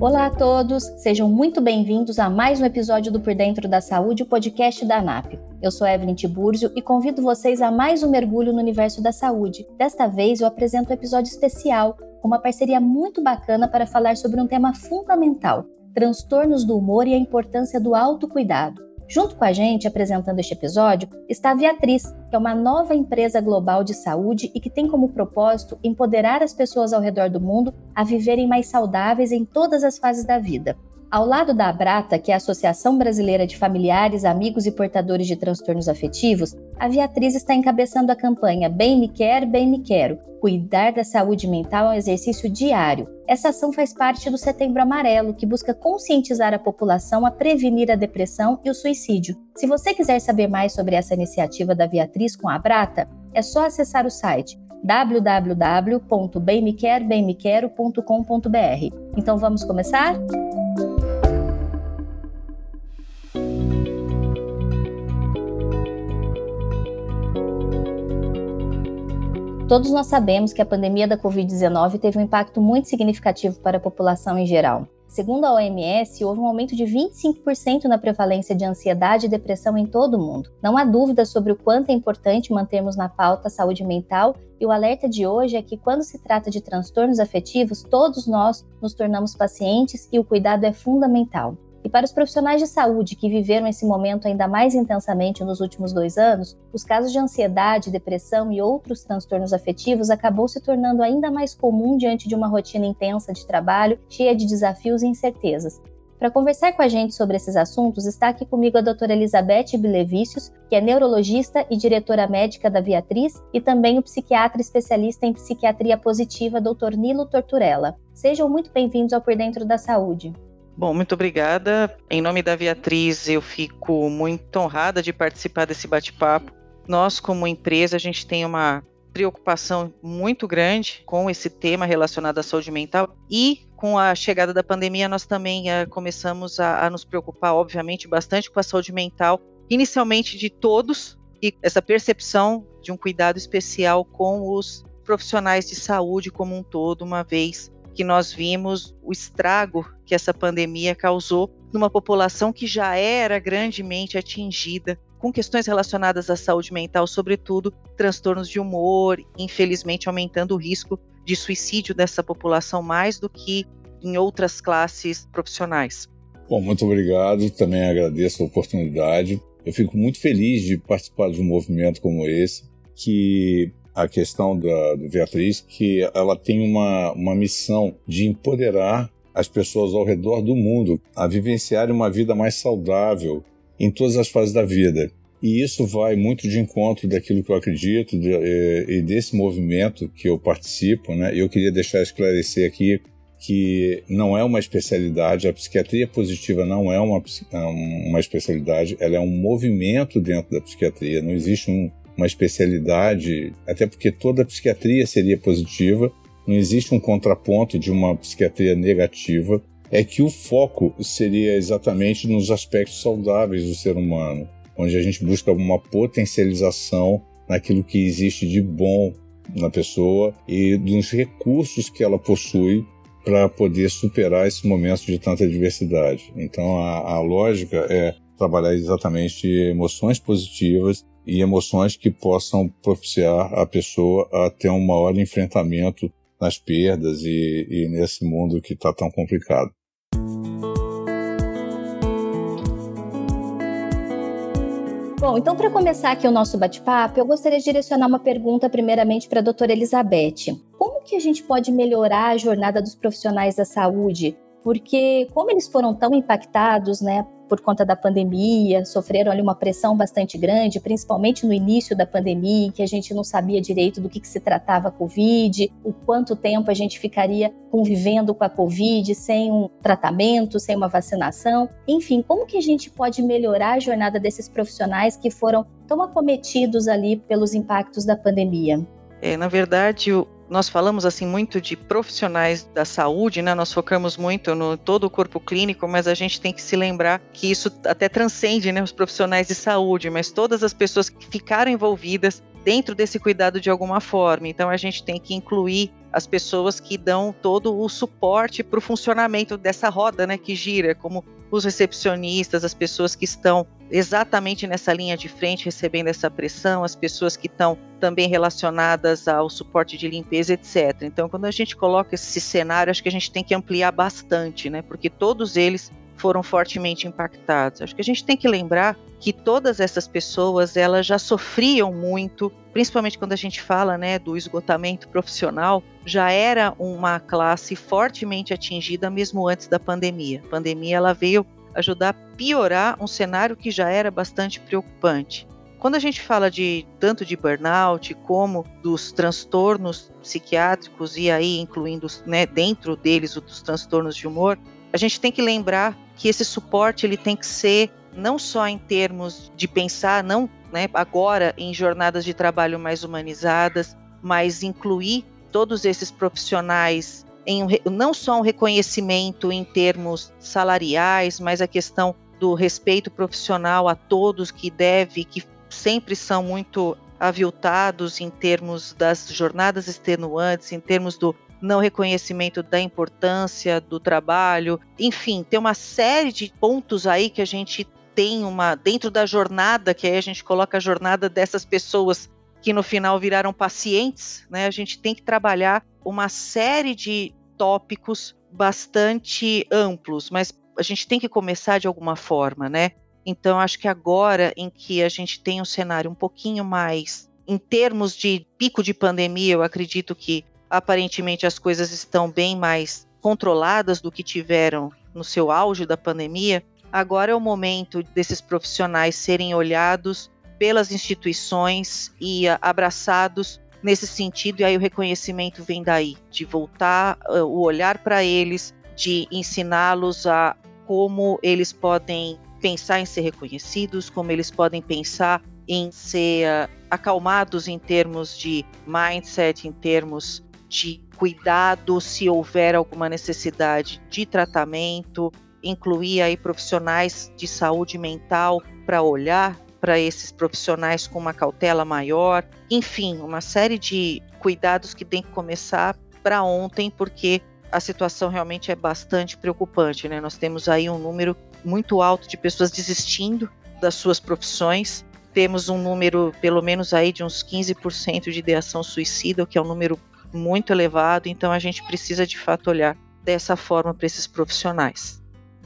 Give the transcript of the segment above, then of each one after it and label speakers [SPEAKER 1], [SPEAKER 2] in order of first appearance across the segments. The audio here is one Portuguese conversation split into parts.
[SPEAKER 1] Olá a todos, sejam muito bem-vindos a mais um episódio do Por Dentro da Saúde, o podcast da ANAP. Eu sou Evelyn Tibúrzio e convido vocês a mais um mergulho no universo da saúde. Desta vez eu apresento um episódio especial, uma parceria muito bacana para falar sobre um tema fundamental: transtornos do humor e a importância do autocuidado. Junto com a gente, apresentando este episódio, está a Viatriz, que é uma nova empresa global de saúde e que tem como propósito empoderar as pessoas ao redor do mundo a viverem mais saudáveis em todas as fases da vida. Ao lado da Abrata, que é a Associação Brasileira de Familiares, Amigos e Portadores de Transtornos Afetivos, a Viatriz está encabeçando a campanha Bem Me Quer, Bem Me Quero. Cuidar da saúde mental é um exercício diário. Essa ação faz parte do Setembro Amarelo, que busca conscientizar a população a prevenir a depressão e o suicídio. Se você quiser saber mais sobre essa iniciativa da Viatriz com a Abrata, é só acessar o site www.bemmequerbemmequero.com.br. Então vamos começar? Todos nós sabemos que a pandemia da Covid-19 teve um impacto muito significativo para a população em geral. Segundo a OMS, houve um aumento de 25% na prevalência de ansiedade e depressão em todo o mundo. Não há dúvida sobre o quanto é importante mantermos na pauta a saúde mental, e o alerta de hoje é que, quando se trata de transtornos afetivos, todos nós nos tornamos pacientes e o cuidado é fundamental. E para os profissionais de saúde que viveram esse momento ainda mais intensamente nos últimos dois anos, os casos de ansiedade, depressão e outros transtornos afetivos acabou se tornando ainda mais comum diante de uma rotina intensa de trabalho, cheia de desafios e incertezas. Para conversar com a gente sobre esses assuntos, está aqui comigo a doutora Elizabeth Bilevicius, que é neurologista e diretora médica da Viatriz, e também o psiquiatra especialista em psiquiatria positiva, doutor Nilo Torturella. Sejam muito bem-vindos ao Por Dentro da Saúde.
[SPEAKER 2] Bom, muito obrigada. Em nome da Beatriz, eu fico muito honrada de participar desse bate-papo. Nós, como empresa, a gente tem uma preocupação muito grande com esse tema relacionado à saúde mental e com a chegada da pandemia nós também uh, começamos a, a nos preocupar, obviamente, bastante com a saúde mental, inicialmente de todos e essa percepção de um cuidado especial com os profissionais de saúde como um todo, uma vez que nós vimos o estrago que essa pandemia causou numa população que já era grandemente atingida com questões relacionadas à saúde mental, sobretudo transtornos de humor, infelizmente aumentando o risco de suicídio dessa população mais do que em outras classes profissionais.
[SPEAKER 3] Bom, muito obrigado, também agradeço a oportunidade. Eu fico muito feliz de participar de um movimento como esse, que a questão da, da Beatriz, que ela tem uma, uma missão de empoderar as pessoas ao redor do mundo a vivenciarem uma vida mais saudável em todas as fases da vida. E isso vai muito de encontro daquilo que eu acredito de, e, e desse movimento que eu participo. Né? Eu queria deixar esclarecer aqui que não é uma especialidade, a psiquiatria positiva não é uma, uma especialidade, ela é um movimento dentro da psiquiatria, não existe um, uma especialidade, até porque toda psiquiatria seria positiva, não existe um contraponto de uma psiquiatria negativa, é que o foco seria exatamente nos aspectos saudáveis do ser humano, onde a gente busca uma potencialização naquilo que existe de bom na pessoa e dos recursos que ela possui para poder superar esse momento de tanta adversidade. Então a, a lógica é trabalhar exatamente emoções positivas e emoções que possam propiciar a pessoa a ter um maior enfrentamento nas perdas e, e nesse mundo que está tão complicado.
[SPEAKER 1] Bom, então para começar aqui o nosso bate-papo, eu gostaria de direcionar uma pergunta primeiramente para a doutora Elizabeth. Como que a gente pode melhorar a jornada dos profissionais da saúde? Porque como eles foram tão impactados, né, por conta da pandemia, sofreram ali uma pressão bastante grande, principalmente no início da pandemia, em que a gente não sabia direito do que, que se tratava a Covid, o quanto tempo a gente ficaria convivendo com a Covid sem um tratamento, sem uma vacinação. Enfim, como que a gente pode melhorar a jornada desses profissionais que foram tão acometidos ali pelos impactos da pandemia?
[SPEAKER 2] É, na verdade, o, nós falamos assim muito de profissionais da saúde, né? Nós focamos muito no todo o corpo clínico, mas a gente tem que se lembrar que isso até transcende, né, os profissionais de saúde, mas todas as pessoas que ficaram envolvidas dentro desse cuidado de alguma forma. Então a gente tem que incluir as pessoas que dão todo o suporte para o funcionamento dessa roda, né, que gira, como os recepcionistas, as pessoas que estão exatamente nessa linha de frente recebendo essa pressão, as pessoas que estão também relacionadas ao suporte de limpeza, etc. Então, quando a gente coloca esse cenário, acho que a gente tem que ampliar bastante, né? Porque todos eles foram fortemente impactados. Acho que a gente tem que lembrar que todas essas pessoas elas já sofriam muito, principalmente quando a gente fala né, do esgotamento profissional, já era uma classe fortemente atingida mesmo antes da pandemia. A pandemia ela veio ajudar a piorar um cenário que já era bastante preocupante. Quando a gente fala de tanto de burnout como dos transtornos psiquiátricos e aí incluindo né, dentro deles os transtornos de humor, a gente tem que lembrar que esse suporte ele tem que ser não só em termos de pensar, não né, agora em jornadas de trabalho mais humanizadas, mas incluir todos esses profissionais em não só um reconhecimento em termos salariais, mas a questão do respeito profissional a todos que deve, que sempre são muito aviltados em termos das jornadas extenuantes, em termos do não reconhecimento da importância do trabalho, enfim, tem uma série de pontos aí que a gente tem uma dentro da jornada, que aí a gente coloca a jornada dessas pessoas que no final viraram pacientes, né? A gente tem que trabalhar uma série de tópicos bastante amplos, mas a gente tem que começar de alguma forma, né? Então acho que agora em que a gente tem um cenário um pouquinho mais em termos de pico de pandemia, eu acredito que aparentemente as coisas estão bem mais controladas do que tiveram no seu auge da pandemia, agora é o momento desses profissionais serem olhados pelas instituições e abraçados nesse sentido, e aí o reconhecimento vem daí, de voltar uh, o olhar para eles, de ensiná-los a como eles podem pensar em ser reconhecidos, como eles podem pensar em ser uh, acalmados em termos de mindset, em termos de cuidado se houver alguma necessidade de tratamento, incluir aí profissionais de saúde mental para olhar para esses profissionais com uma cautela maior, enfim, uma série de cuidados que tem que começar para ontem, porque a situação realmente é bastante preocupante, né? Nós temos aí um número muito alto de pessoas desistindo das suas profissões. Temos um número, pelo menos aí, de uns 15% de ideação suicida, o que é um número muito elevado, então a gente precisa de fato olhar dessa forma para esses profissionais.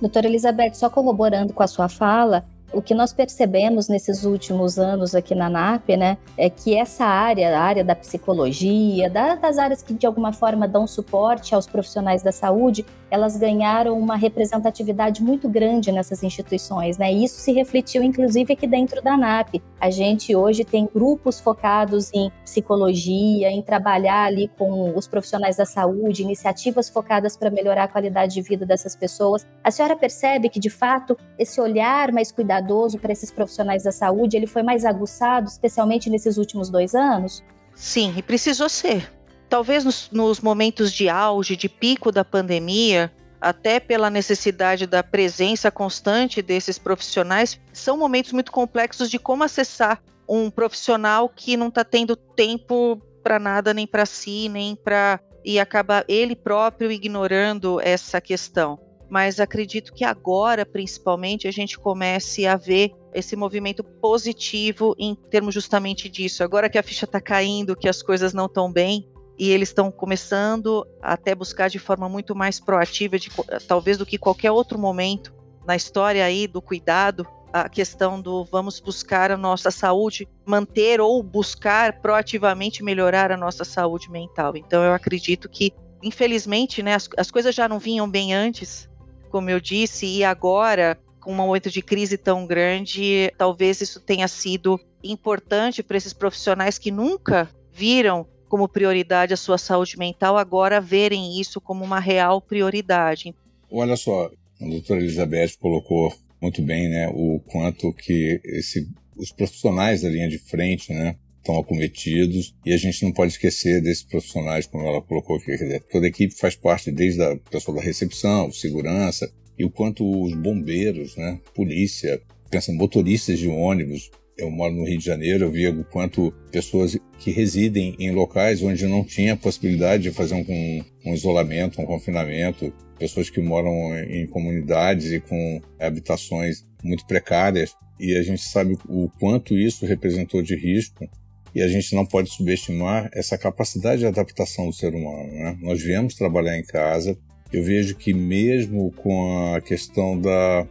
[SPEAKER 1] Doutora Elizabeth, só corroborando com a sua fala, o que nós percebemos nesses últimos anos aqui na NAP, né, é que essa área, a área da psicologia, da, das áreas que de alguma forma dão suporte aos profissionais da saúde, elas ganharam uma representatividade muito grande nessas instituições, né? E isso se refletiu inclusive aqui dentro da NAP. A gente hoje tem grupos focados em psicologia, em trabalhar ali com os profissionais da saúde, iniciativas focadas para melhorar a qualidade de vida dessas pessoas. A senhora percebe que de fato esse olhar mais cuidadoso para esses profissionais da saúde, ele foi mais aguçado, especialmente nesses últimos dois anos?
[SPEAKER 2] Sim, e precisou ser talvez nos, nos momentos de auge, de pico da pandemia, até pela necessidade da presença constante desses profissionais, são momentos muito complexos de como acessar um profissional que não está tendo tempo para nada, nem para si, nem para. e acaba ele próprio ignorando essa questão. Mas acredito que agora, principalmente, a gente comece a ver esse movimento positivo em termos justamente disso. Agora que a ficha está caindo, que as coisas não estão bem, e eles estão começando até buscar de forma muito mais proativa, de, talvez do que qualquer outro momento na história aí do cuidado, a questão do vamos buscar a nossa saúde, manter ou buscar proativamente melhorar a nossa saúde mental. Então eu acredito que, infelizmente, né, as, as coisas já não vinham bem antes, como eu disse, e agora, com um momento de crise tão grande, talvez isso tenha sido importante para esses profissionais que nunca viram como prioridade a sua saúde mental, agora verem isso como uma real prioridade.
[SPEAKER 3] Olha só, a doutora Elizabeth colocou muito bem né, o quanto que esse, os profissionais da linha de frente né, estão acometidos e a gente não pode esquecer desses profissionais, como ela colocou aqui. Toda a equipe faz parte desde a pessoa da recepção, segurança, e o quanto os bombeiros, né, polícia, pensa motoristas de ônibus, eu moro no Rio de Janeiro, eu vi o quanto pessoas que residem em locais onde não tinha possibilidade de fazer um, um isolamento, um confinamento, pessoas que moram em comunidades e com habitações muito precárias, e a gente sabe o quanto isso representou de risco, e a gente não pode subestimar essa capacidade de adaptação do ser humano. Né? Nós viemos trabalhar em casa, eu vejo que mesmo com a questão da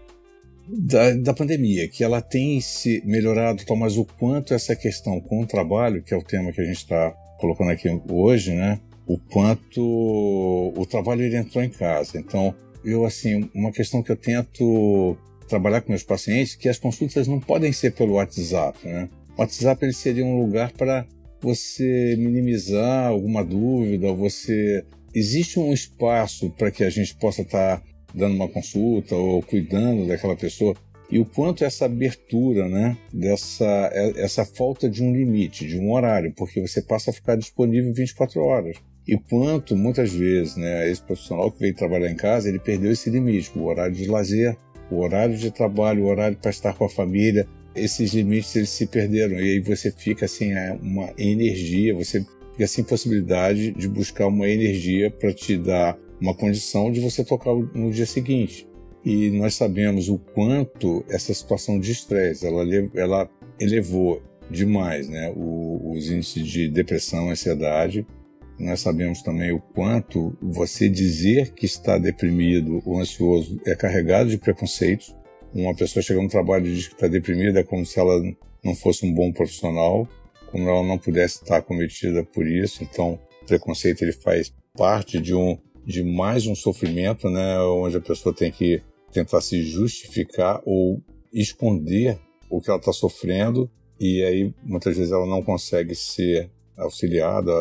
[SPEAKER 3] da, da pandemia, que ela tem se melhorado, tal, mas o quanto essa questão com o trabalho, que é o tema que a gente está colocando aqui hoje, né? O quanto o trabalho ele entrou em casa. Então, eu assim, uma questão que eu tento trabalhar com meus pacientes, que as consultas não podem ser pelo WhatsApp, né? O WhatsApp ele seria um lugar para você minimizar alguma dúvida, você existe um espaço para que a gente possa estar tá dando uma consulta ou cuidando daquela pessoa e o quanto essa abertura, né, dessa essa falta de um limite, de um horário, porque você passa a ficar disponível 24 horas. E quanto muitas vezes, né, esse profissional que veio trabalhar em casa, ele perdeu esse limite, o horário de lazer, o horário de trabalho, o horário para estar com a família, esses limites eles se perderam e aí você fica sem assim, uma energia, você fica sem possibilidade de buscar uma energia para te dar uma condição de você tocar no dia seguinte. E nós sabemos o quanto essa situação de estresse ela, ela elevou demais né, o, os índices de depressão, ansiedade. Nós sabemos também o quanto você dizer que está deprimido ou ansioso é carregado de preconceitos. Uma pessoa chega no trabalho e diz que está deprimida como se ela não fosse um bom profissional, como ela não pudesse estar cometida por isso. Então, o preconceito ele faz parte de um de mais um sofrimento, né, onde a pessoa tem que tentar se justificar ou esconder o que ela está sofrendo. E aí muitas vezes ela não consegue ser auxiliada,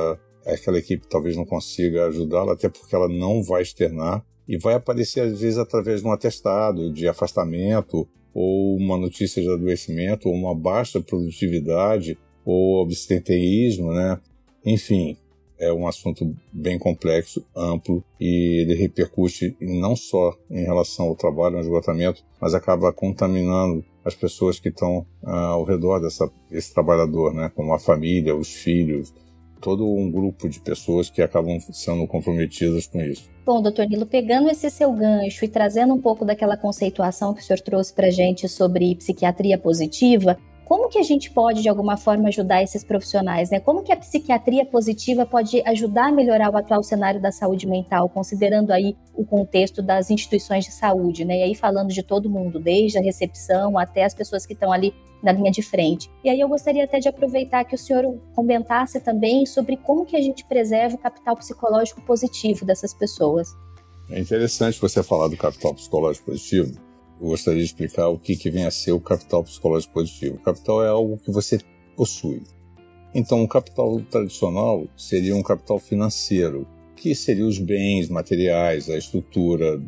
[SPEAKER 3] aquela equipe talvez não consiga ajudá-la até porque ela não vai externar e vai aparecer às vezes através de um atestado de afastamento ou uma notícia de adoecimento ou uma baixa produtividade ou abstenteísmo, né? Enfim, é um assunto bem complexo, amplo e ele repercute não só em relação ao trabalho, ao esgotamento, mas acaba contaminando as pessoas que estão ah, ao redor dessa, desse trabalhador, né? como a família, os filhos, todo um grupo de pessoas que acabam sendo comprometidas com isso.
[SPEAKER 1] Bom, doutor Nilo, pegando esse seu gancho e trazendo um pouco daquela conceituação que o senhor trouxe para gente sobre psiquiatria positiva, como que a gente pode, de alguma forma, ajudar esses profissionais? Né? Como que a psiquiatria positiva pode ajudar a melhorar o atual cenário da saúde mental, considerando aí o contexto das instituições de saúde, né? E aí falando de todo mundo, desde a recepção até as pessoas que estão ali na linha de frente. E aí eu gostaria até de aproveitar que o senhor comentasse também sobre como que a gente preserva o capital psicológico positivo dessas pessoas.
[SPEAKER 3] É interessante você falar do capital psicológico positivo, eu gostaria de explicar o que, que vem a ser o capital psicológico positivo. O capital é algo que você possui. Então, o capital tradicional seria um capital financeiro, que seria os bens materiais, a estrutura.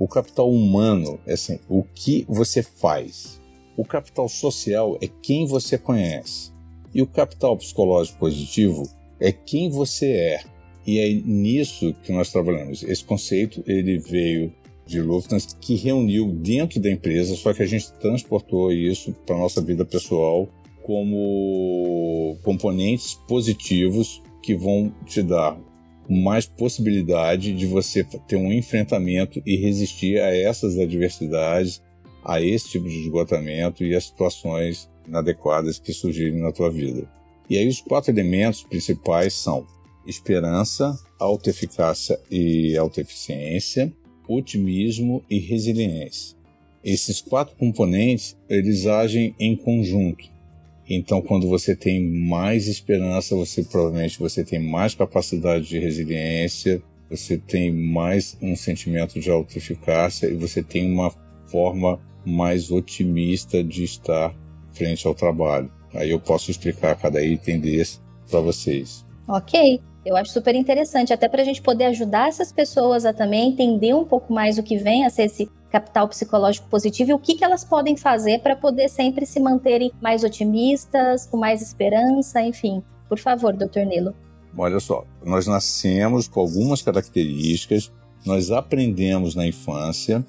[SPEAKER 3] O capital humano é assim, o que você faz. O capital social é quem você conhece. E o capital psicológico positivo é quem você é. E é nisso que nós trabalhamos. Esse conceito ele veio de Lufthansa que reuniu dentro da empresa, só que a gente transportou isso para nossa vida pessoal como componentes positivos que vão te dar mais possibilidade de você ter um enfrentamento e resistir a essas adversidades, a esse tipo de esgotamento e as situações inadequadas que surgirem na tua vida. E aí os quatro elementos principais são esperança, autoeficácia e autoeficiência, otimismo e resiliência. Esses quatro componentes, eles agem em conjunto. Então, quando você tem mais esperança, você provavelmente você tem mais capacidade de resiliência, você tem mais um sentimento de autoeficácia e você tem uma forma mais otimista de estar frente ao trabalho. Aí eu posso explicar cada item desse para vocês.
[SPEAKER 1] Ok. Eu acho super interessante, até para a gente poder ajudar essas pessoas a também entender um pouco mais o que vem a ser esse capital psicológico positivo e o que, que elas podem fazer para poder sempre se manterem mais otimistas, com mais esperança, enfim. Por favor, doutor Nilo.
[SPEAKER 3] Olha só, nós nascemos com algumas características, nós aprendemos na infância,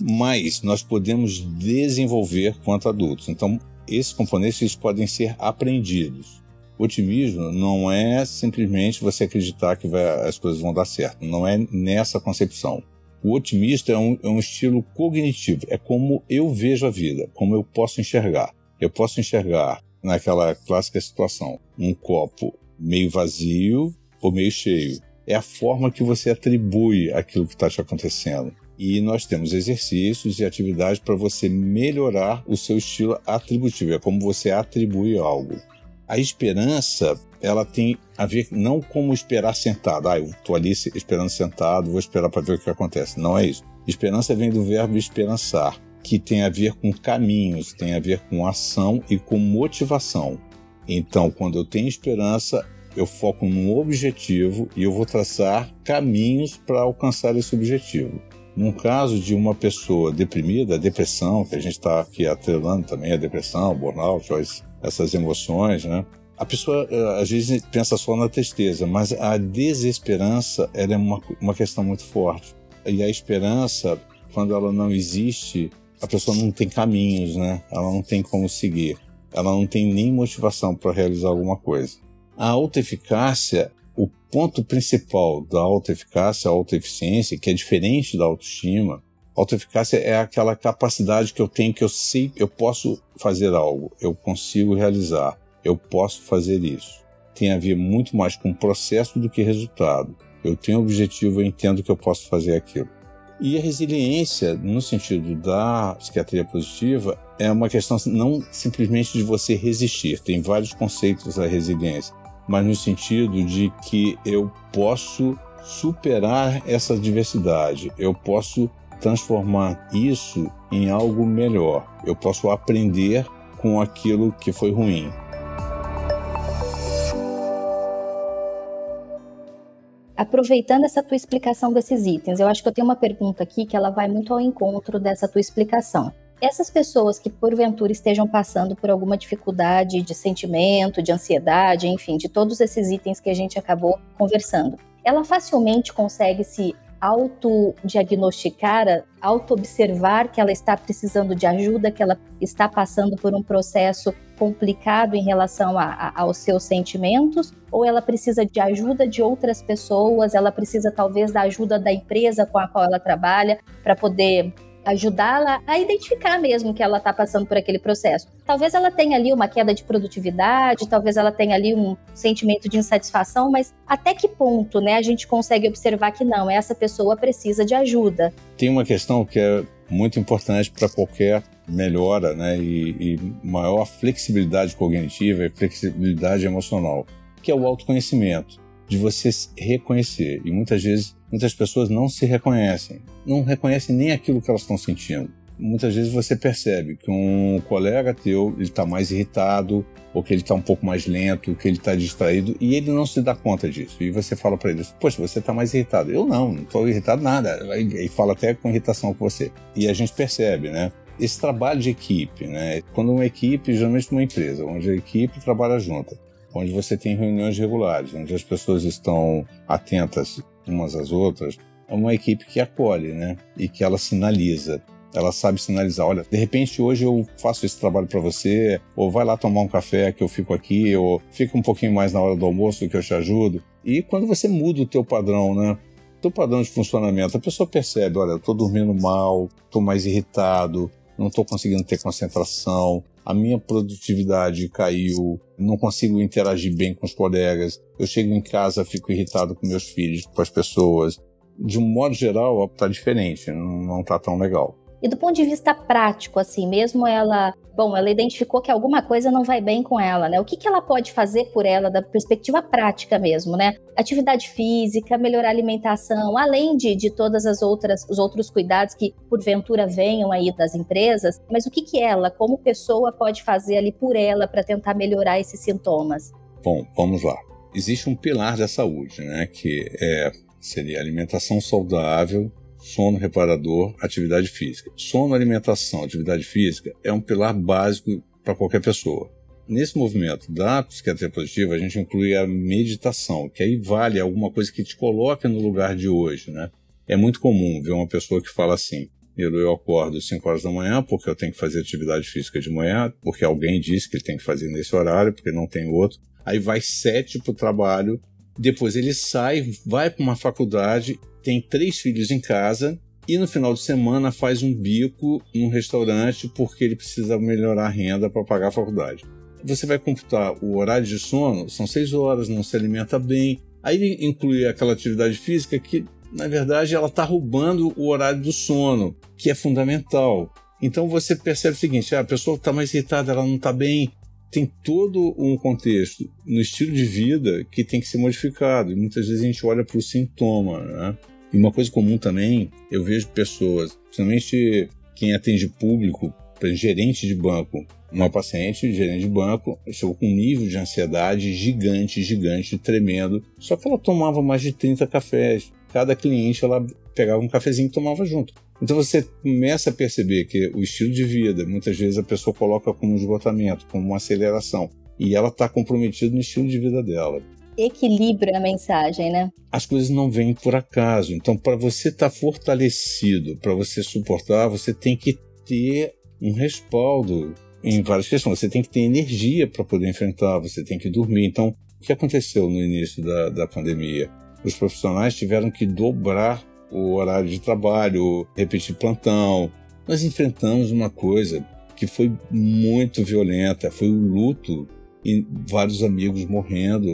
[SPEAKER 3] mas nós podemos desenvolver quanto adultos. Então, esses componentes eles podem ser aprendidos. Otimismo não é simplesmente você acreditar que vai, as coisas vão dar certo. Não é nessa concepção. O otimista é um, é um estilo cognitivo. É como eu vejo a vida, como eu posso enxergar. Eu posso enxergar naquela clássica situação um copo meio vazio ou meio cheio. É a forma que você atribui aquilo que está te acontecendo. E nós temos exercícios e atividades para você melhorar o seu estilo atributivo. É como você atribui algo. A esperança, ela tem a ver não como esperar sentado. Ah, eu estou ali esperando sentado, vou esperar para ver o que acontece. Não é isso. Esperança vem do verbo esperançar, que tem a ver com caminhos, tem a ver com ação e com motivação. Então, quando eu tenho esperança, eu foco num objetivo e eu vou traçar caminhos para alcançar esse objetivo. Num caso de uma pessoa deprimida, depressão, que a gente está aqui atrelando também a depressão, burnout, essas emoções, né? A pessoa eh, às vezes pensa só na tristeza, mas a desesperança ela é uma, uma questão muito forte. E a esperança, quando ela não existe, a pessoa não tem caminhos, né? Ela não tem como seguir. Ela não tem nem motivação para realizar alguma coisa. A autoeficácia, o ponto principal da autoeficácia, a autoeficiência, que é diferente da autoestima, Autoeficácia é aquela capacidade que eu tenho que eu sei, eu posso fazer algo, eu consigo realizar, eu posso fazer isso. Tem a ver muito mais com processo do que resultado. Eu tenho objetivo, eu entendo que eu posso fazer aquilo. E a resiliência, no sentido da psiquiatria positiva, é uma questão não simplesmente de você resistir. Tem vários conceitos da resiliência, mas no sentido de que eu posso superar essa adversidade, eu posso transformar isso em algo melhor. Eu posso aprender com aquilo que foi ruim.
[SPEAKER 1] Aproveitando essa tua explicação desses itens, eu acho que eu tenho uma pergunta aqui que ela vai muito ao encontro dessa tua explicação. Essas pessoas que porventura estejam passando por alguma dificuldade de sentimento, de ansiedade, enfim, de todos esses itens que a gente acabou conversando, ela facilmente consegue se autodiagnosticar, auto-observar que ela está precisando de ajuda, que ela está passando por um processo complicado em relação a, a, aos seus sentimentos, ou ela precisa de ajuda de outras pessoas, ela precisa talvez da ajuda da empresa com a qual ela trabalha para poder ajudá-la a identificar mesmo que ela está passando por aquele processo. Talvez ela tenha ali uma queda de produtividade, talvez ela tenha ali um sentimento de insatisfação, mas até que ponto, né, a gente consegue observar que não, essa pessoa precisa de ajuda?
[SPEAKER 3] Tem uma questão que é muito importante para qualquer melhora, né, e, e maior flexibilidade cognitiva e flexibilidade emocional, que é o autoconhecimento, de você reconhecer. E muitas vezes Muitas pessoas não se reconhecem, não reconhecem nem aquilo que elas estão sentindo. Muitas vezes você percebe que um colega teu está mais irritado, ou que ele está um pouco mais lento, que ele está distraído, e ele não se dá conta disso. E você fala para ele: Poxa, você está mais irritado. Eu não, não estou irritado nada. E fala até com irritação com você. E a gente percebe, né? Esse trabalho de equipe, né? Quando uma equipe, geralmente uma empresa, onde a equipe trabalha junto, onde você tem reuniões regulares, onde as pessoas estão atentas umas às outras, é uma equipe que acolhe, né? E que ela sinaliza. Ela sabe sinalizar, olha, de repente hoje eu faço esse trabalho para você, ou vai lá tomar um café que eu fico aqui, ou fica um pouquinho mais na hora do almoço que eu te ajudo. E quando você muda o teu padrão, né? Teu padrão de funcionamento, a pessoa percebe, olha, eu tô dormindo mal, tô mais irritado, não estou conseguindo ter concentração, a minha produtividade caiu, não consigo interagir bem com os colegas, eu chego em casa, fico irritado com meus filhos, com as pessoas. De um modo geral, está diferente, não está tão legal.
[SPEAKER 1] E do ponto de vista prático, assim, mesmo ela, bom, ela identificou que alguma coisa não vai bem com ela, né? O que, que ela pode fazer por ela da perspectiva prática mesmo, né? Atividade física, melhorar a alimentação, além de, de todas as outras, os outros cuidados que porventura venham aí das empresas, mas o que que ela, como pessoa, pode fazer ali por ela para tentar melhorar esses sintomas?
[SPEAKER 3] Bom, vamos lá. Existe um pilar da saúde, né? Que é, seria alimentação saudável, sono reparador, atividade física. Sono, alimentação, atividade física é um pilar básico para qualquer pessoa. Nesse movimento da psiquiatria positiva, a gente inclui a meditação, que aí vale alguma coisa que te coloque no lugar de hoje, né? É muito comum ver uma pessoa que fala assim: eu acordo às 5 horas da manhã porque eu tenho que fazer atividade física de manhã, porque alguém disse que tem que fazer nesse horário, porque não tem outro. Aí vai sete para o trabalho, depois ele sai, vai para uma faculdade, tem três filhos em casa e no final de semana faz um bico num restaurante porque ele precisa melhorar a renda para pagar a faculdade. Você vai computar o horário de sono, são seis horas, não se alimenta bem. Aí ele inclui aquela atividade física que na verdade, ela está roubando o horário do sono, que é fundamental. Então você percebe o seguinte: ah, a pessoa está mais irritada, ela não está bem. Tem todo um contexto no estilo de vida que tem que ser modificado. E muitas vezes a gente olha para o sintoma. Né? E uma coisa comum também, eu vejo pessoas, principalmente quem atende público, gerente de banco, uma paciente, gerente de banco, chegou com um nível de ansiedade gigante, gigante, tremendo. Só que ela tomava mais de 30 cafés cada cliente ela pegava um cafezinho e tomava junto. Então você começa a perceber que o estilo de vida, muitas vezes a pessoa coloca como um esgotamento, como uma aceleração, e ela está comprometida no estilo de vida dela.
[SPEAKER 1] Equilibra a mensagem, né?
[SPEAKER 3] As coisas não vêm por acaso. Então, para você estar tá fortalecido, para você suportar, você tem que ter um respaldo em várias questões. Você tem que ter energia para poder enfrentar, você tem que dormir. Então, o que aconteceu no início da, da pandemia? os profissionais tiveram que dobrar o horário de trabalho, repetir plantão. Nós enfrentamos uma coisa que foi muito violenta, foi o luto e vários amigos morrendo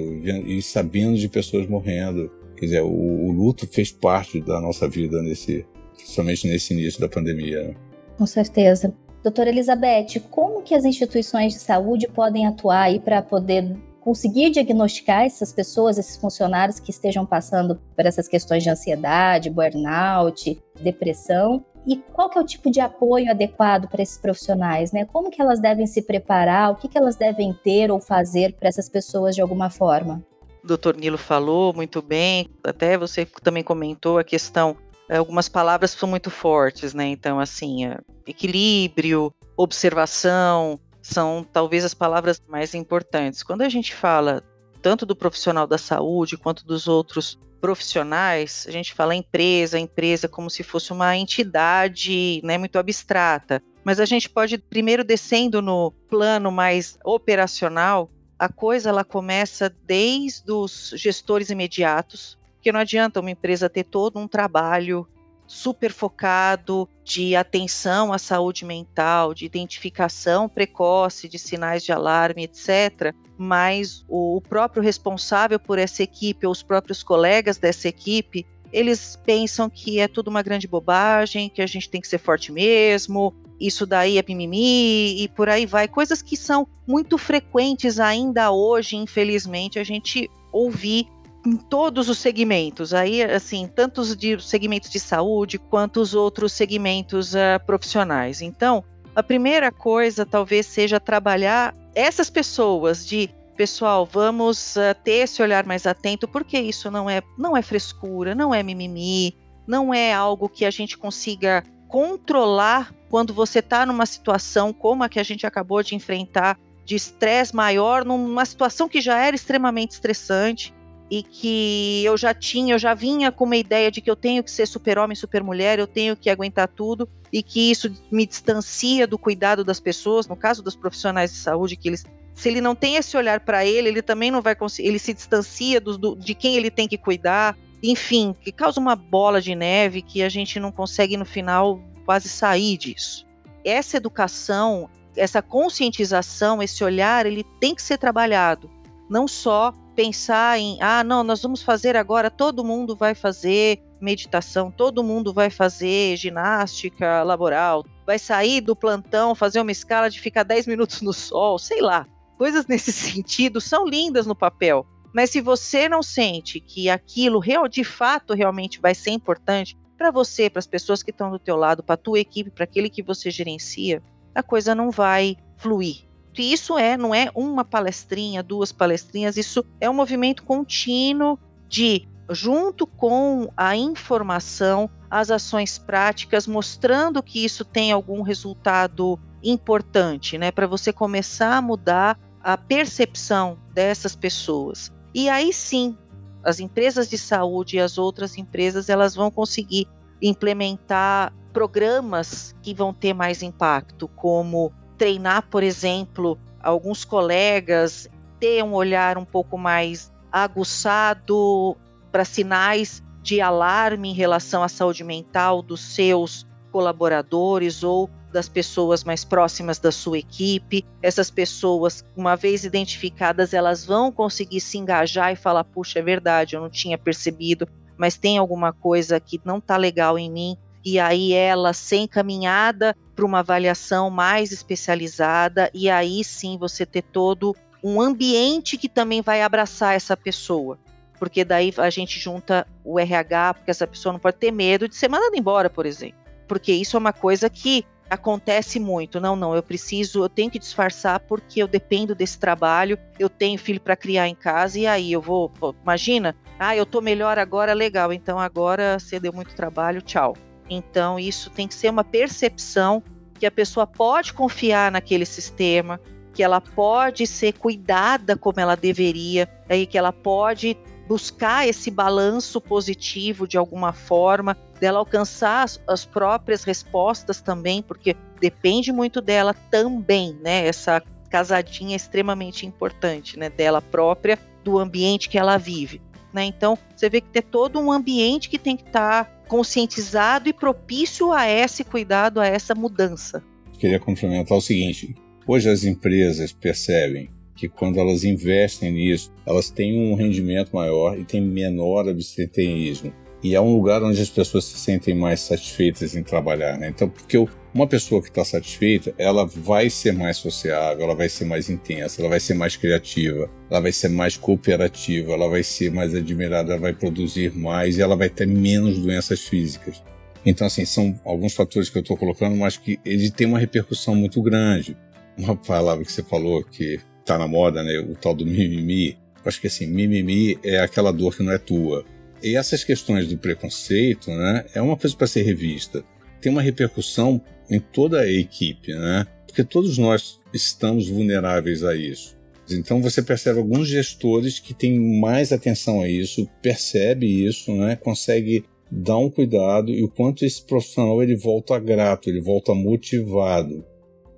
[SPEAKER 3] e sabendo de pessoas morrendo. Quer dizer, o, o luto fez parte da nossa vida nesse, principalmente nesse início da pandemia.
[SPEAKER 1] Com certeza. Doutora Elizabeth, como que as instituições de saúde podem atuar aí para poder conseguir diagnosticar essas pessoas, esses funcionários que estejam passando por essas questões de ansiedade, burnout, depressão, e qual que é o tipo de apoio adequado para esses profissionais, né? Como que elas devem se preparar, o que, que elas devem ter ou fazer para essas pessoas de alguma forma?
[SPEAKER 2] O doutor Nilo falou muito bem, até você também comentou a questão, eh, algumas palavras são muito fortes, né? Então, assim, eh, equilíbrio, observação, são talvez as palavras mais importantes. Quando a gente fala tanto do profissional da saúde quanto dos outros profissionais, a gente fala empresa, empresa como se fosse uma entidade né, muito abstrata. Mas a gente pode, primeiro descendo no plano mais operacional, a coisa ela começa desde os gestores imediatos, porque não adianta uma empresa ter todo um trabalho super focado de atenção à saúde mental, de identificação precoce de sinais de alarme, etc. Mas o próprio responsável por essa equipe, ou os próprios colegas dessa equipe, eles pensam que é tudo uma grande bobagem, que a gente tem que ser forte mesmo, isso daí é mimimi e por aí vai. Coisas que são muito frequentes ainda hoje, infelizmente, a gente ouvir em todos os segmentos, aí assim, tanto os de segmentos de saúde quanto os outros segmentos uh, profissionais. Então, a primeira coisa talvez seja trabalhar essas pessoas de pessoal, vamos uh, ter esse olhar mais atento, porque isso não é não é frescura, não é mimimi, não é algo que a gente consiga controlar quando você está numa situação como a que a gente acabou de enfrentar de estresse maior, numa situação que já era extremamente estressante e que eu já tinha, eu já vinha com uma ideia de que eu tenho que ser super-homem, super-mulher, eu tenho que aguentar tudo e que isso me distancia do cuidado das pessoas, no caso dos profissionais de saúde, que eles se ele não tem esse olhar para ele, ele também não vai conseguir, ele se distancia do, do, de quem ele tem que cuidar, enfim, que causa uma bola de neve que a gente não consegue no final quase sair disso. Essa educação, essa conscientização, esse olhar, ele tem que ser trabalhado, não só pensar em, ah, não, nós vamos fazer agora, todo mundo vai fazer meditação, todo mundo vai fazer ginástica laboral, vai sair do plantão, fazer uma escala de ficar 10 minutos no sol, sei lá. Coisas nesse sentido são lindas no papel, mas se você não sente que aquilo real, de fato realmente vai ser importante para você, para as pessoas que estão do teu lado, para a tua equipe, para aquele que você gerencia, a coisa não vai fluir. E isso é, não é uma palestrinha, duas palestrinhas, isso é um movimento contínuo de, junto com a informação, as ações práticas, mostrando que isso tem algum resultado importante, né, para você começar a mudar a percepção dessas pessoas. E aí sim, as empresas de saúde e as outras empresas, elas vão conseguir implementar programas que vão ter mais impacto, como treinar, por exemplo, alguns colegas, ter um olhar um pouco mais aguçado para sinais de alarme em relação à saúde mental dos seus colaboradores ou das pessoas mais próximas da sua equipe. Essas pessoas, uma vez identificadas, elas vão conseguir se engajar e falar: puxa, é verdade, eu não tinha percebido, mas tem alguma coisa que não está legal em mim. E aí ela ser encaminhada para uma avaliação mais especializada, e aí sim você ter todo um ambiente que também vai abraçar essa pessoa. Porque daí a gente junta o RH, porque essa pessoa não pode ter medo de ser mandada embora, por exemplo. Porque isso é uma coisa que acontece muito. Não, não, eu preciso, eu tenho que disfarçar porque eu dependo desse trabalho, eu tenho filho para criar em casa e aí eu vou, pô, imagina, ah, eu tô melhor agora, legal, então agora você deu muito trabalho, tchau. Então isso tem que ser uma percepção que a pessoa pode confiar naquele sistema, que ela pode ser cuidada como ela deveria, aí que ela pode buscar esse balanço positivo de alguma forma, dela alcançar as, as, próprias respostas também, porque depende muito dela também, né? Essa casadinha é extremamente importante, né? Dela própria, do ambiente que ela vive. Né? Então, você vê que tem todo um ambiente que tem que estar tá conscientizado e propício a esse cuidado, a essa mudança.
[SPEAKER 3] Queria complementar o seguinte: hoje as empresas percebem que quando elas investem nisso, elas têm um rendimento maior e têm menor abstenteísmo. E é um lugar onde as pessoas se sentem mais satisfeitas em trabalhar. Né? Então, porque uma pessoa que está satisfeita, ela vai ser mais sociável, ela vai ser mais intensa, ela vai ser mais criativa, ela vai ser mais cooperativa, ela vai ser mais admirada, ela vai produzir mais e ela vai ter menos doenças físicas. Então, assim, são alguns fatores que eu estou colocando, mas que ele tem uma repercussão muito grande. Uma palavra que você falou que está na moda, né? O tal do mimimi. Eu acho que assim, mimimi é aquela dor que não é tua. E essas questões do preconceito, né, é uma coisa para ser revista. Tem uma repercussão em toda a equipe, né? Porque todos nós estamos vulneráveis a isso. Então você percebe alguns gestores que têm mais atenção a isso, percebe isso, né? Consegue dar um cuidado e o quanto esse profissional ele volta grato, ele volta motivado.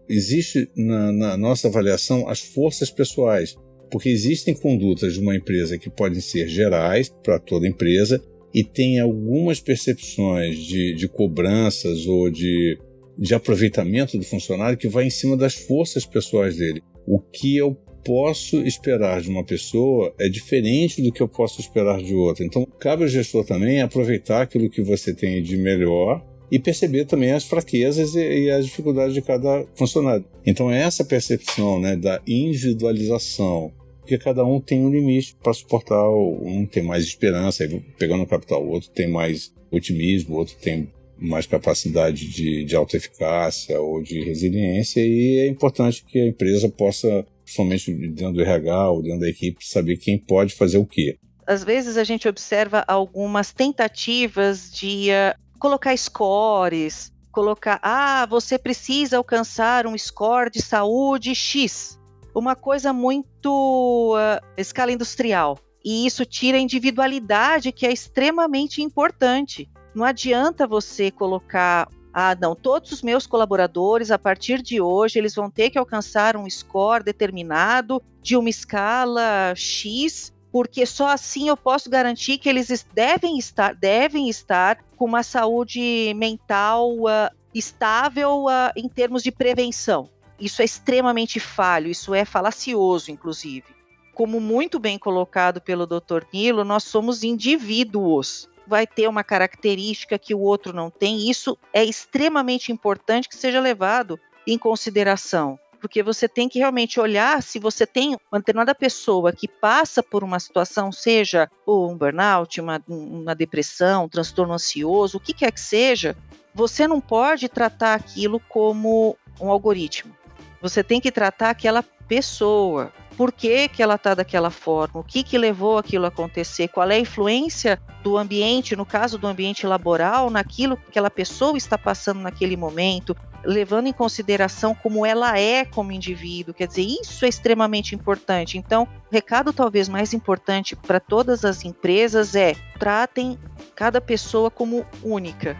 [SPEAKER 3] Existe na, na nossa avaliação as forças pessoais porque existem condutas de uma empresa que podem ser gerais para toda empresa e tem algumas percepções de, de cobranças ou de, de aproveitamento do funcionário que vai em cima das forças pessoais dele. O que eu posso esperar de uma pessoa é diferente do que eu posso esperar de outra. Então, cabe ao gestor também aproveitar aquilo que você tem de melhor e perceber também as fraquezas e, e, as dificuldades de cada funcionário. Então, é essa percepção né, da individualização, porque cada um tem um limite para suportar, um tem mais esperança, pegando o capital, o outro tem mais otimismo, o outro tem mais capacidade de, de autoeficácia ou de resiliência, e é importante que a empresa possa, principalmente dentro do RH ou dentro da equipe, saber quem pode fazer o quê.
[SPEAKER 2] Às vezes a gente observa algumas tentativas de colocar scores, colocar, ah, você precisa alcançar um score de saúde X. Uma coisa muito uh, escala industrial. E isso tira a individualidade, que é extremamente importante. Não adianta você colocar ah, não, todos os meus colaboradores, a partir de hoje, eles vão ter que alcançar um score determinado de uma escala X porque só assim eu posso garantir que eles devem estar, devem estar com uma saúde mental uh, estável uh, em termos de prevenção. Isso é extremamente falho, isso é falacioso, inclusive. Como muito bem colocado pelo Dr. Nilo, nós somos indivíduos. Vai ter uma característica que o outro não tem, isso é extremamente importante que seja levado em consideração porque você tem que realmente olhar se você tem uma determinada pessoa que passa por uma situação, seja um burnout, uma, uma depressão, um transtorno ansioso, o que quer que seja, você não pode tratar aquilo como um algoritmo. Você tem que tratar aquela pessoa. Por que, que ela está daquela forma? O que, que levou aquilo a acontecer? Qual é a influência do ambiente, no caso do ambiente laboral, naquilo que aquela pessoa está passando naquele momento? levando em consideração como ela é como indivíduo. Quer dizer, isso é extremamente importante. Então, o recado talvez mais importante para todas as empresas é tratem cada pessoa como única.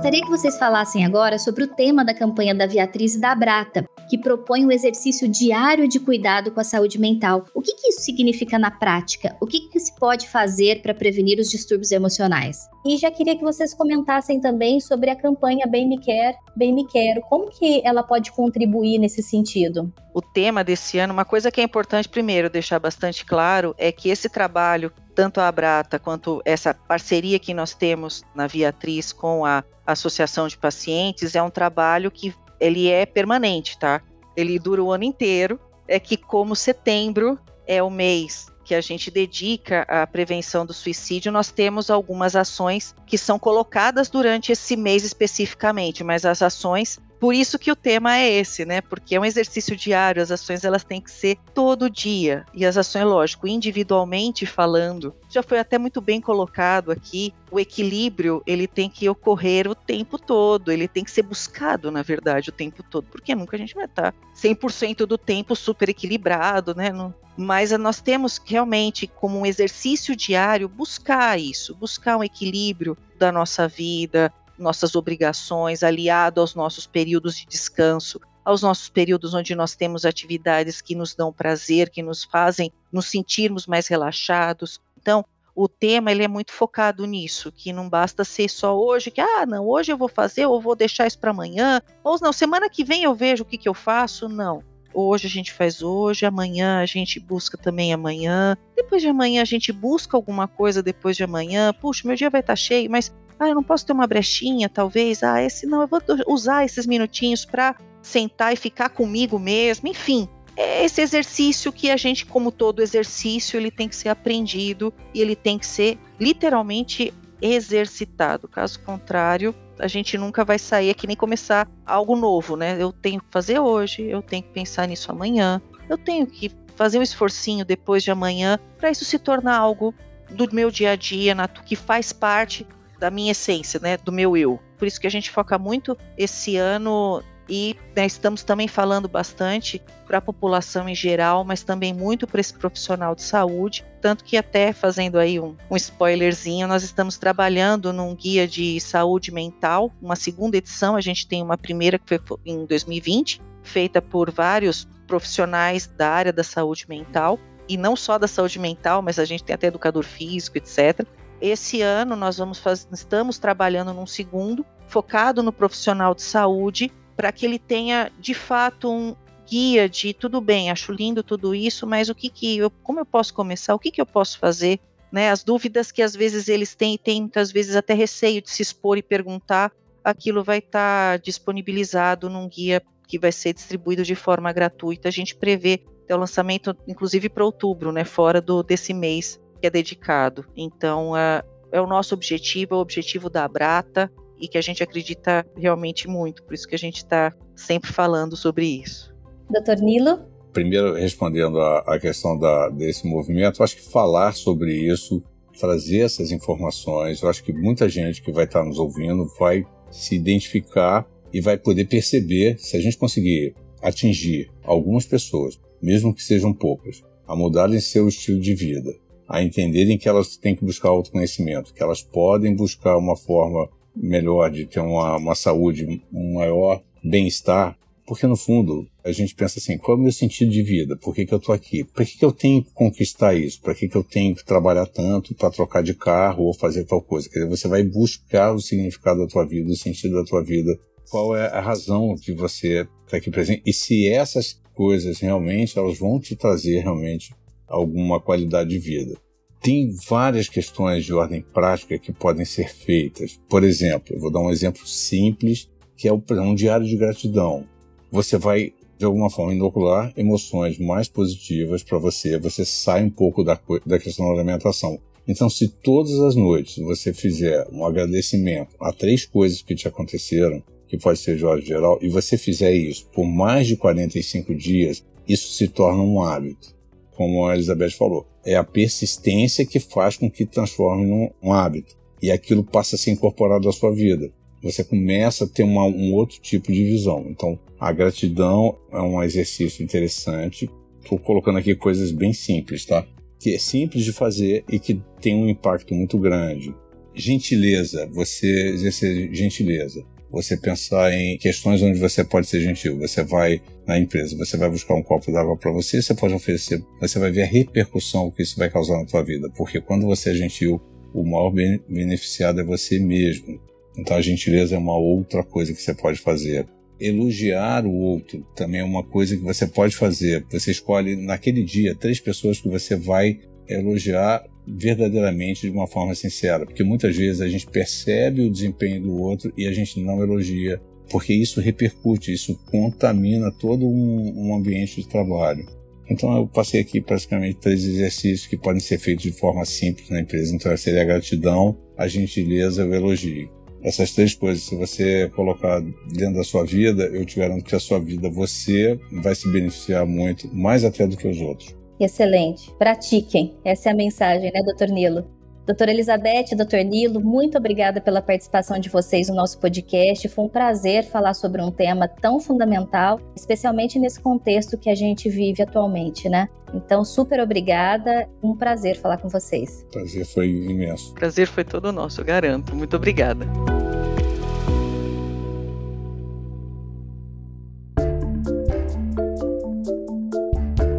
[SPEAKER 1] Gostaria que vocês falassem agora sobre o tema da campanha da Beatriz e da Brata, que propõe um exercício diário de cuidado com a saúde mental. O que, que isso significa na prática? O que, que se pode fazer para prevenir os distúrbios emocionais? E já queria que vocês comentassem também sobre a campanha Bem Me Quer, Bem Me Quero. Como que ela pode contribuir nesse sentido?
[SPEAKER 2] O tema desse ano, uma coisa que é importante primeiro deixar bastante claro é que esse trabalho tanto a Abrata quanto essa parceria que nós temos na Viatriz com a Associação de Pacientes é um trabalho que ele é permanente, tá? Ele dura o ano inteiro. É que como setembro é o mês que a gente dedica à prevenção do suicídio, nós temos algumas ações que são colocadas durante esse mês especificamente, mas as ações por isso que o tema é esse, né? Porque é um exercício diário, as ações elas têm que ser todo dia. E as ações, lógico, individualmente falando, já foi até muito bem colocado aqui, o equilíbrio, ele tem que ocorrer o tempo todo, ele tem que ser buscado, na verdade, o tempo todo, porque nunca a gente vai estar 100% do tempo super equilibrado, né? Mas nós temos realmente, como um exercício diário, buscar isso, buscar um equilíbrio da nossa vida, nossas obrigações, aliado aos nossos períodos de descanso, aos nossos períodos onde nós temos atividades que nos dão prazer, que nos fazem nos sentirmos mais relaxados. Então, o tema ele é muito focado nisso, que não basta ser só hoje, que ah, não, hoje eu vou fazer, ou vou deixar isso para amanhã, ou não, semana que vem eu vejo o que, que eu faço, não. Hoje a gente faz hoje, amanhã a gente busca também amanhã, depois de amanhã a gente busca alguma coisa depois de amanhã. Puxa, meu dia vai estar tá cheio, mas ah, eu não posso ter uma brechinha, talvez. Ah, esse não, eu vou usar esses minutinhos para sentar e ficar comigo mesmo. Enfim, é esse exercício que a gente, como todo exercício, ele tem que ser aprendido e ele tem que ser literalmente exercitado. Caso contrário, a gente nunca vai sair aqui nem começar algo novo, né? Eu tenho que fazer hoje, eu tenho que pensar nisso amanhã, eu tenho que fazer um esforcinho depois de amanhã para isso se tornar algo do meu dia a dia, que faz parte da minha essência, né, do meu eu. Por isso que a gente foca muito esse ano e né, estamos também falando bastante para a população em geral, mas também muito para esse profissional de saúde. Tanto que, até fazendo aí um, um, spoilerzinho, nós estamos trabalhando num guia de saúde mental, uma segunda edição. A gente tem uma primeira que foi em 2020, feita por vários profissionais da área da saúde mental, e não só da saúde mental, mas a gente tem até educador físico, etc. Esse ano nós vamos estamos trabalhando num segundo, focado no profissional de saúde, para que ele tenha de fato um guia de tudo bem, acho lindo tudo isso, mas o que que eu, como eu posso começar, o que que eu posso fazer, né? As dúvidas que às vezes eles têm, têm muitas vezes até receio de se expor e perguntar, aquilo vai estar tá disponibilizado num guia que vai ser distribuído de forma gratuita. A gente prevê o lançamento, inclusive para outubro, né? Fora do desse mês que é dedicado. Então, é, é o nosso objetivo, é o objetivo da Brata e que a gente acredita realmente muito. Por isso que a gente está sempre falando sobre isso.
[SPEAKER 1] Doutor Nilo?
[SPEAKER 3] Primeiro, respondendo à questão da, desse movimento, eu acho que falar sobre isso, trazer essas informações, eu acho que muita gente que vai estar nos ouvindo vai se identificar e vai poder perceber, se a gente conseguir atingir algumas pessoas, mesmo que sejam poucas, a mudarem seu estilo de vida, a entenderem que elas têm que buscar autoconhecimento, que elas podem buscar uma forma melhor de ter uma, uma saúde, um maior bem-estar, porque no fundo a gente pensa assim, qual é o meu sentido de vida? Por que, que eu estou aqui? Por que, que eu tenho que conquistar isso? Por que, que eu tenho que trabalhar tanto para trocar de carro ou fazer tal coisa? Quer dizer, você vai buscar o significado da tua vida, o sentido da tua vida, qual é a razão de você estar tá aqui presente e se essas coisas realmente elas vão te trazer realmente alguma qualidade de vida. Tem várias questões de ordem prática que podem ser feitas. Por exemplo, eu vou dar um exemplo simples, que é um diário de gratidão. Você vai, de alguma forma, inocular emoções mais positivas para você, você sai um pouco da, da questão da alimentação. Então, se todas as noites você fizer um agradecimento a três coisas que te aconteceram, que pode ser de ordem geral, e você fizer isso por mais de 45 dias, isso se torna um hábito como a Elizabeth falou. É a persistência que faz com que transforme num um hábito. E aquilo passa a ser incorporado à sua vida. Você começa a ter uma, um outro tipo de visão. Então, a gratidão é um exercício interessante. Estou colocando aqui coisas bem simples, tá? Que é simples de fazer e que tem um impacto muito grande. gentileza, você exercer gentileza. Você pensar em questões onde você pode ser gentil. Você vai na empresa, você vai buscar um copo d'água para você, você pode oferecer, você vai ver a repercussão que isso vai causar na tua vida. Porque quando você é gentil, o maior beneficiado é você mesmo. Então a gentileza é uma outra coisa que você pode fazer. Elogiar o outro também é uma coisa que você pode fazer. Você escolhe naquele dia três pessoas que você vai elogiar verdadeiramente de uma forma sincera, porque muitas vezes a gente percebe o desempenho do outro e a gente não elogia, porque isso repercute, isso contamina todo um, um ambiente de trabalho. Então eu passei aqui praticamente três exercícios que podem ser feitos de forma simples na empresa. Então seria a gratidão, a gentileza e o elogio. Essas três coisas, se você colocar dentro da sua vida, eu te garanto que a sua vida você vai se beneficiar muito, mais até do que os outros.
[SPEAKER 1] Excelente. Pratiquem. Essa é a mensagem, né, doutor Nilo? Doutora Elizabeth, doutor Nilo, muito obrigada pela participação de vocês no nosso podcast. Foi um prazer falar sobre um tema tão fundamental, especialmente nesse contexto que a gente vive atualmente, né? Então, super obrigada. Um prazer falar com vocês.
[SPEAKER 3] Prazer foi imenso.
[SPEAKER 2] Prazer foi todo nosso, garanto. Muito obrigada.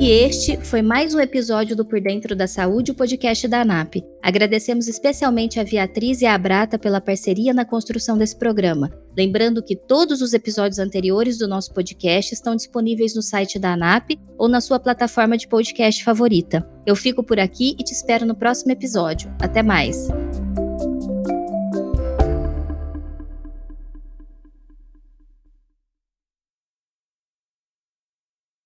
[SPEAKER 1] E este foi mais um episódio do Por Dentro da Saúde, o podcast da ANAP. Agradecemos especialmente a Beatriz e a Abrata pela parceria na construção desse programa. Lembrando que todos os episódios anteriores do nosso podcast estão disponíveis no site da ANAP ou na sua plataforma de podcast favorita. Eu fico por aqui e te espero no próximo episódio. Até mais!